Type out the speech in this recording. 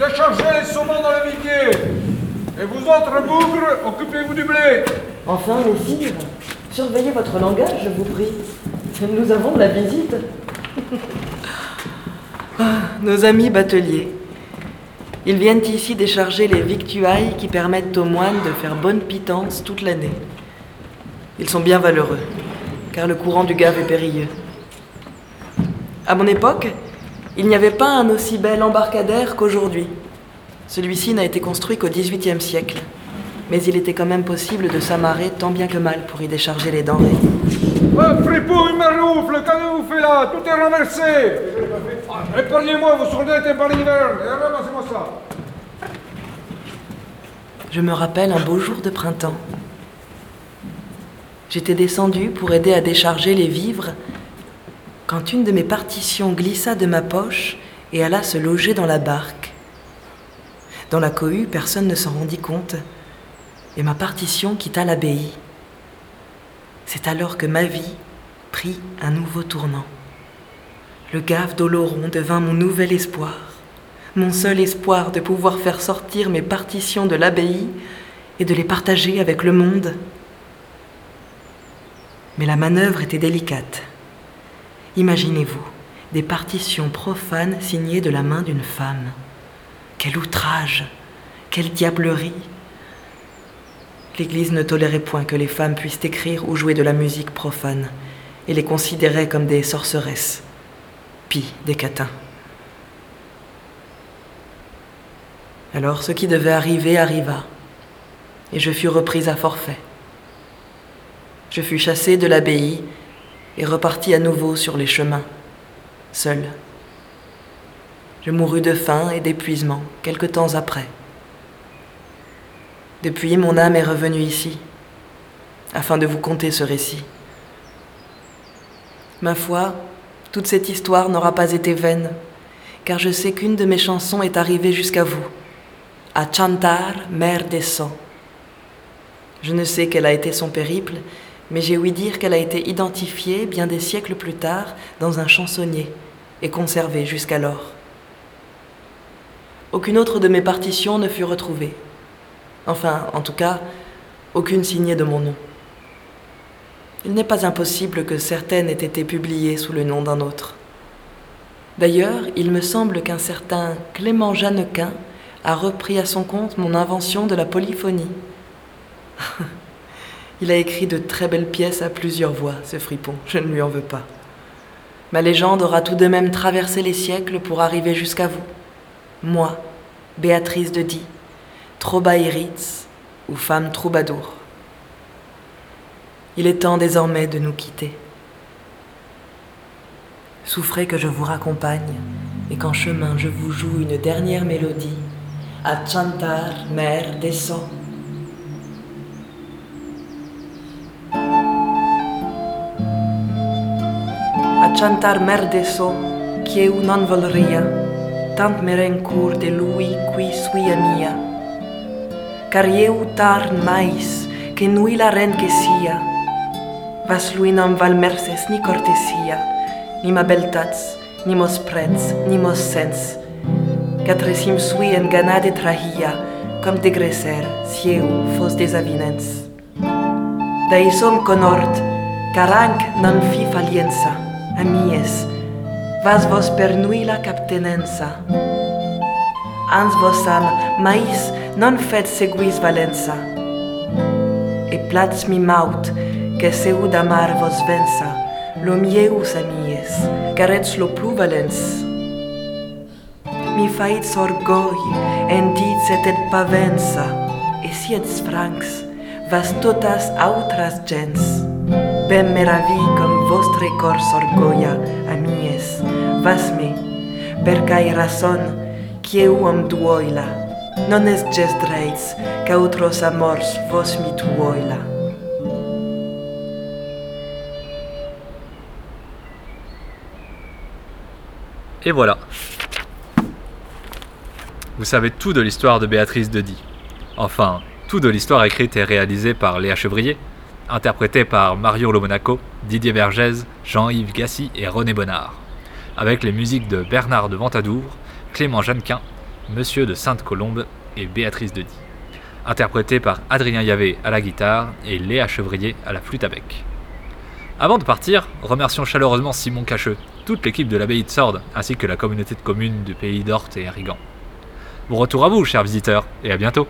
déchargez les saumons dans le viguier. Et vous autres bougres, occupez-vous du blé. Enfin, messire, surveillez votre langage, je vous prie. Nous avons de la visite. Ah, nos amis bateliers. Ils viennent ici décharger les victuailles qui permettent aux moines de faire bonne pitance toute l'année. Ils sont bien valeureux, car le courant du Gave est périlleux. À mon époque, il n'y avait pas un aussi bel embarcadère qu'aujourd'hui. Celui-ci n'a été construit qu'au XVIIIe siècle, mais il était quand même possible de s'amarrer tant bien que mal pour y décharger les denrées. Oh, fripouille, maroufle, qu'avez-vous fait là? Tout est renversé Épargnez-moi vos soldats par l'hiver, ramassez-moi ça Je me rappelle un beau jour de printemps. J'étais descendu pour aider à décharger les vivres quand une de mes partitions glissa de ma poche et alla se loger dans la barque. Dans la cohue, personne ne s'en rendit compte, et ma partition quitta l'abbaye. C'est alors que ma vie prit un nouveau tournant. Le gave d'Oloron devint mon nouvel espoir, mon seul espoir de pouvoir faire sortir mes partitions de l'abbaye et de les partager avec le monde. Mais la manœuvre était délicate. Imaginez-vous, des partitions profanes signées de la main d'une femme. Quel outrage, quelle diablerie. L'Église ne tolérait point que les femmes puissent écrire ou jouer de la musique profane, et les considérait comme des sorceresses, pis des catins. Alors ce qui devait arriver arriva, et je fus reprise à forfait. Je fus chassée de l'abbaye et repartis à nouveau sur les chemins, seul. Je mourus de faim et d'épuisement quelque temps après. Depuis, mon âme est revenue ici, afin de vous conter ce récit. Ma foi, toute cette histoire n'aura pas été vaine, car je sais qu'une de mes chansons est arrivée jusqu'à vous, à Chantar, mère des sons. Je ne sais quel a été son périple, mais j'ai ouï dire qu'elle a été identifiée bien des siècles plus tard dans un chansonnier et conservée jusqu'alors. Aucune autre de mes partitions ne fut retrouvée. Enfin, en tout cas, aucune signée de mon nom. Il n'est pas impossible que certaines aient été publiées sous le nom d'un autre. D'ailleurs, il me semble qu'un certain Clément Jeannequin a repris à son compte mon invention de la polyphonie. Il a écrit de très belles pièces à plusieurs voix, ce fripon, je ne lui en veux pas. Ma légende aura tout de même traversé les siècles pour arriver jusqu'à vous. Moi, Béatrice de Die, Trobaïritz ou femme troubadour. Il est temps désormais de nous quitter. Souffrez que je vous raccompagne et qu'en chemin je vous joue une dernière mélodie. À Chantar, mère, descend. chantar merde so qui eu non volria, tant me rencur de lui qui suia mia. Car eu tarn mais que nui la ren que sia, vas lui non val merces ni cortesia, ni ma beltats, ni mos prets, ni mos sens, que tresim sui en gana de trahia, com de greser si eu fos desavinens. Da isom conort, caranc non fi faliensa, amies, vas vos per nuila captenenza. Ans vos al mais non fet seguis valenza. E plats mi maut, che seu amar vos vensa, lo mieus amies, carets lo plu valens. Mi fait sorgoi, endits et et pavensa, e siet francs, vas totas autras gens. Ben meravi com vostre cor sorgoia, amies, vas me, per cae rason, quieu am duoila, non es gest reits, ca outros amors vos mi tuoila. Et voilà. Vous savez tout de l'histoire de Béatrice de Die. Enfin, tout de l'histoire écrite et réalisée par Léa Chevrier, interprété par Mario Lomonaco, Didier Vergès, Jean-Yves Gassi et René Bonnard, avec les musiques de Bernard de Ventadour, Clément Jeannequin, Monsieur de Sainte-Colombe et Béatrice de Die, interprété par Adrien Yavé à la guitare et Léa Chevrier à la flûte à bec. Avant de partir, remercions chaleureusement Simon Cacheux, toute l'équipe de l'abbaye de Sordes, ainsi que la communauté de communes du pays d'Orte et Arrigan. Bon retour à vous, chers visiteurs, et à bientôt